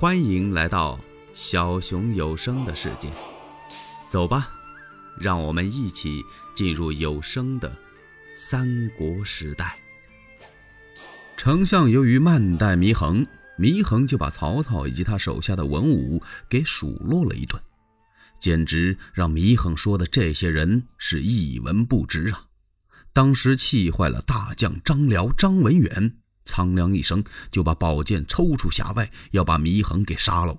欢迎来到小熊有声的世界，走吧，让我们一起进入有声的三国时代。丞相由于慢待祢衡，祢衡就把曹操以及他手下的文武给数落了一顿，简直让祢衡说的这些人是一文不值啊！当时气坏了大将张辽、张文远。苍凉一声，就把宝剑抽出匣外，要把祢衡给杀了。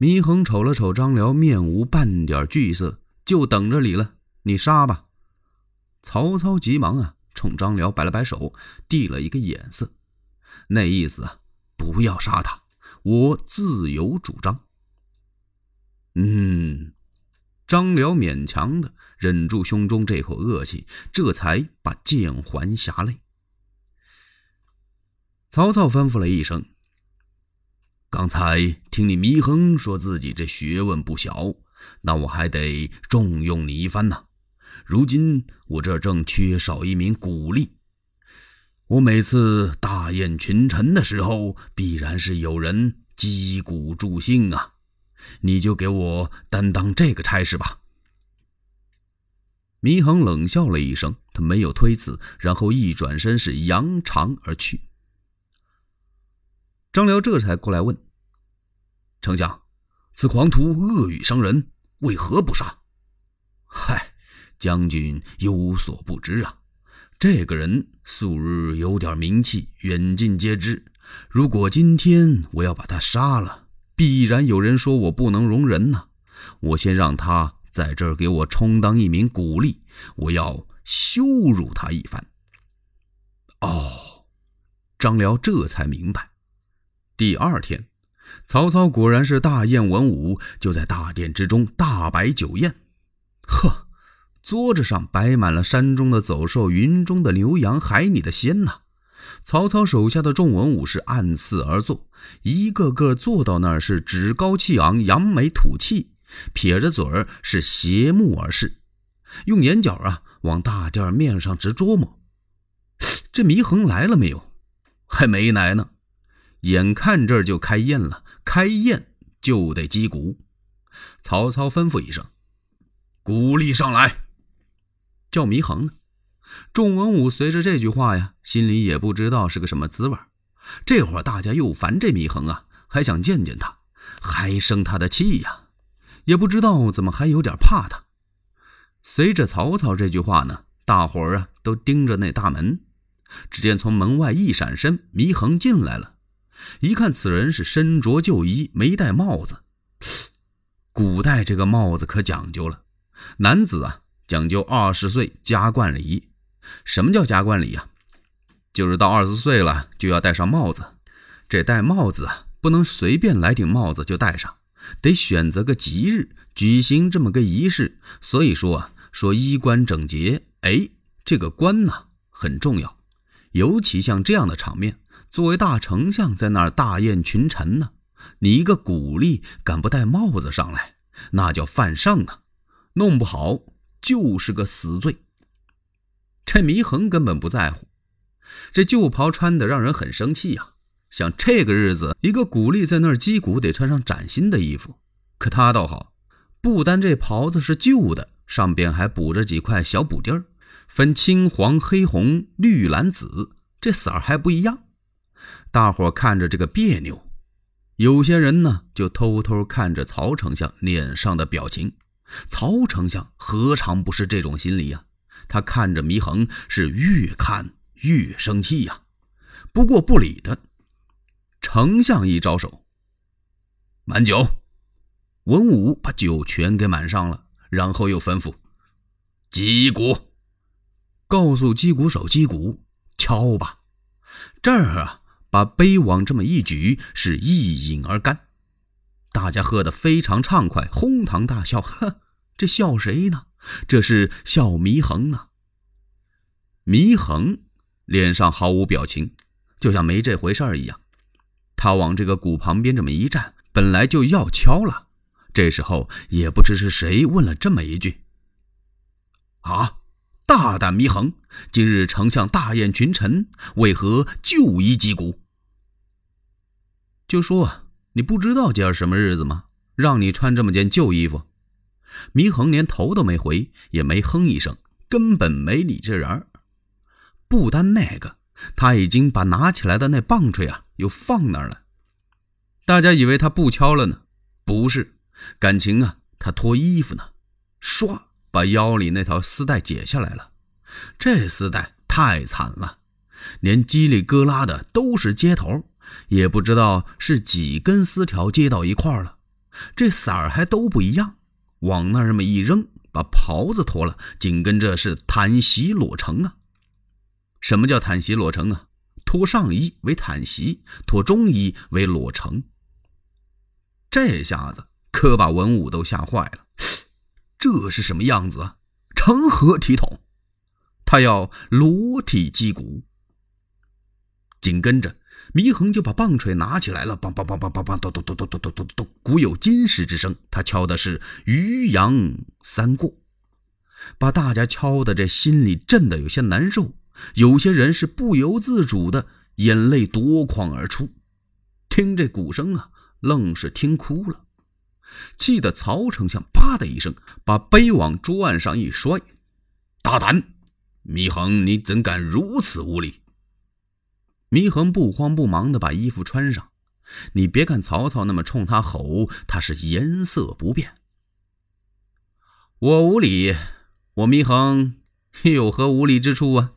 祢衡瞅了瞅张辽，面无半点惧色，就等着你了，你杀吧。曹操急忙啊，冲张辽摆了摆手，递了一个眼色，那意思啊，不要杀他，我自有主张。嗯，张辽勉强的忍住胸中这口恶气，这才把剑还匣内。曹操吩咐了一声：“刚才听你祢衡说自己这学问不小，那我还得重用你一番呐。如今我这正缺少一名鼓吏，我每次大宴群臣的时候，必然是有人击鼓助兴啊。你就给我担当这个差事吧。”祢衡冷笑了一声，他没有推辞，然后一转身是扬长而去。张辽这才过来问：“丞相，此狂徒恶语伤人，为何不杀？”“嗨，将军有所不知啊，这个人素日有点名气，远近皆知。如果今天我要把他杀了，必然有人说我不能容人呐。我先让他在这儿给我充当一名鼓励，我要羞辱他一番。”哦，张辽这才明白。第二天，曹操果然是大宴文武，就在大殿之中大摆酒宴。呵，桌子上摆满了山中的走兽、云中的牛羊、海里的鲜呐。曹操手下的众文武是按次而坐，一个个坐到那儿是趾高气昂、扬眉吐气，撇着嘴儿是斜目而视，用眼角啊往大殿面上直琢磨：这祢衡来了没有？还没来呢。眼看这就开宴了，开宴就得击鼓。曹操吩咐一声：“鼓励上来。”叫祢衡呢。众文武随着这句话呀，心里也不知道是个什么滋味。这会儿大家又烦这祢衡啊，还想见见他，还生他的气呀，也不知道怎么还有点怕他。随着曹操这句话呢，大伙儿啊都盯着那大门。只见从门外一闪身，祢衡进来了。一看，此人是身着旧衣，没戴帽子。古代这个帽子可讲究了，男子啊讲究二十岁加冠礼。什么叫加冠礼呀？就是到二十岁了就要戴上帽子。这戴帽子啊，不能随便来顶帽子就戴上，得选择个吉日举行这么个仪式。所以说啊，说衣冠整洁，哎，这个冠呢很重要，尤其像这样的场面。作为大丞相，在那儿大宴群臣呢，你一个鼓吏敢不戴帽子上来，那叫犯上啊！弄不好就是个死罪。这祢衡根本不在乎，这旧袍穿的让人很生气呀。像这个日子，一个鼓吏在那儿击鼓，得穿上崭新的衣服。可他倒好，不单这袍子是旧的，上边还补着几块小补丁儿，分青、黄、黑、红、绿、蓝、紫，这色儿还不一样。大伙看着这个别扭，有些人呢就偷偷看着曹丞相脸上的表情。曹丞相何尝不是这种心理呀？他看着祢衡是越看越生气呀。不过不理他。丞相一招手，满酒。文武把酒全给满上了，然后又吩咐击鼓，告诉击鼓手击鼓，敲吧。这儿啊。把杯往这么一举，是一饮而干，大家喝得非常畅快，哄堂大笑。呵，这笑谁呢？这是笑祢衡呢。祢衡脸上毫无表情，就像没这回事儿一样。他往这个鼓旁边这么一站，本来就要敲了。这时候也不知是谁问了这么一句：“啊？”大胆祢衡，今日丞相大宴群臣，为何就一击鼓？就说啊，你不知道今儿什么日子吗？让你穿这么件旧衣服。祢衡连头都没回，也没哼一声，根本没理这人儿。不单那个，他已经把拿起来的那棒槌啊，又放那儿了。大家以为他不敲了呢，不是，感情啊，他脱衣服呢，唰，把腰里那条丝带解下来了。这丝带太惨了，连叽里咯啦的都是接头，也不知道是几根丝条接到一块了，这色儿还都不一样。往那儿么一扔，把袍子脱了，紧跟着是毯席裸成啊！什么叫坦席裸成啊？脱上衣为坦席，脱中衣为裸成。这下子可把文武都吓坏了，这是什么样子啊？成何体统？他要裸体击鼓。紧跟着。祢衡就把棒槌拿起来了，梆梆梆梆梆梆，咚咚咚咚咚咚咚咚，鼓有金石之声。他敲的是渔阳三过，把大家敲的这心里震得有些难受。有些人是不由自主的眼泪夺眶而出，听这鼓声啊，愣是听哭了，气得曹丞相啪的一声把杯往桌案上一摔：“大胆！祢衡，你怎敢如此无礼？”祢衡不慌不忙地把衣服穿上。你别看曹操那么冲他吼，他是颜色不变。我无礼，我祢衡有何无礼之处啊？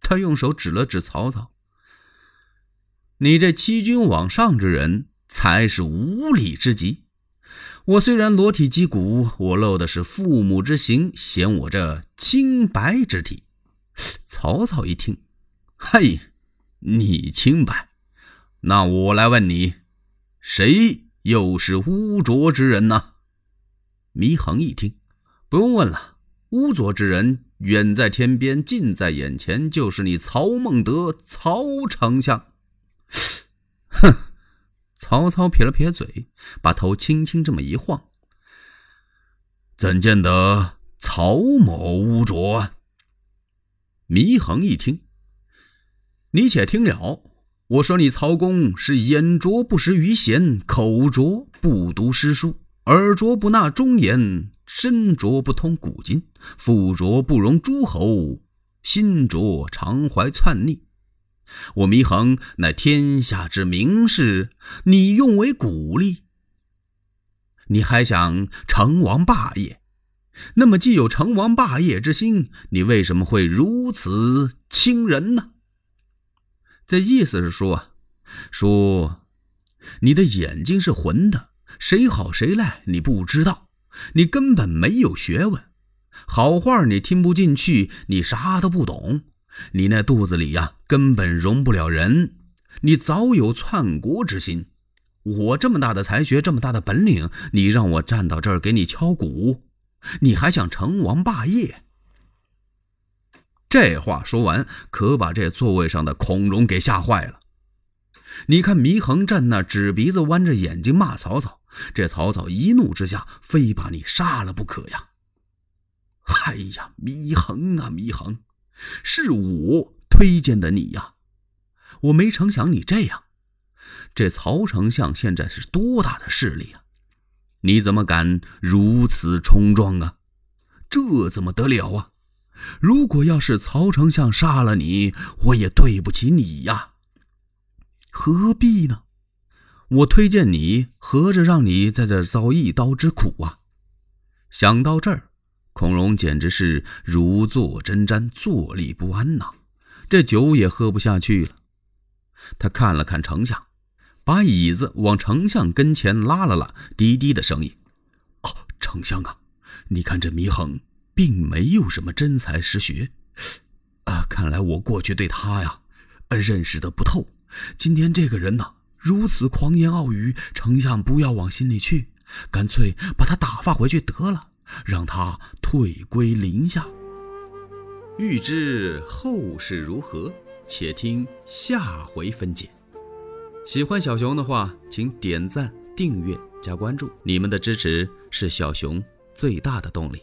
他用手指了指曹操：“你这欺君罔上之人，才是无礼之极。我虽然裸体击鼓，我露的是父母之形，显我这清白之体。”曹操一听，嘿。你清白，那我来问你，谁又是污浊之人呢？祢衡一听，不用问了，污浊之人远在天边，近在眼前，就是你曹孟德，曹丞相。曹操撇了撇嘴，把头轻轻这么一晃，怎见得曹某污浊？祢衡一听。你且听了，我说你曹公是眼拙不识余弦，口拙不读诗书，耳拙不纳忠言，身拙不通古今，腹拙不容诸侯，心拙常怀篡逆。我祢衡乃天下之名士，你用为鼓励，你还想成王霸业？那么既有成王霸业之心，你为什么会如此轻人呢？这意思是说，说你的眼睛是混的，谁好谁赖你不知道，你根本没有学问，好话你听不进去，你啥都不懂，你那肚子里呀根本容不了人，你早有篡国之心。我这么大的才学，这么大的本领，你让我站到这儿给你敲鼓，你还想成王霸业？这话说完，可把这座位上的孔融给吓坏了。你看祢衡站那，指鼻子弯着眼睛骂曹操。这曹操一怒之下，非把你杀了不可呀！哎呀，祢衡啊，祢衡，是我推荐的你呀！我没成想你这样。这曹丞相现在是多大的势力啊？你怎么敢如此冲撞啊？这怎么得了啊？如果要是曹丞相杀了你，我也对不起你呀。何必呢？我推荐你，合着让你在这遭一刀之苦啊！想到这儿，孔融简直是如坐针毡，坐立不安呐。这酒也喝不下去了。他看了看丞相，把椅子往丞相跟前拉了拉，低低的声音：“哦，丞相啊，你看这祢衡。”并没有什么真才实学，啊，看来我过去对他呀，认识的不透。今天这个人呢，如此狂言傲语，丞相不要往心里去，干脆把他打发回去得了，让他退归林下。欲知后事如何，且听下回分解。喜欢小熊的话，请点赞、订阅、加关注，你们的支持是小熊最大的动力。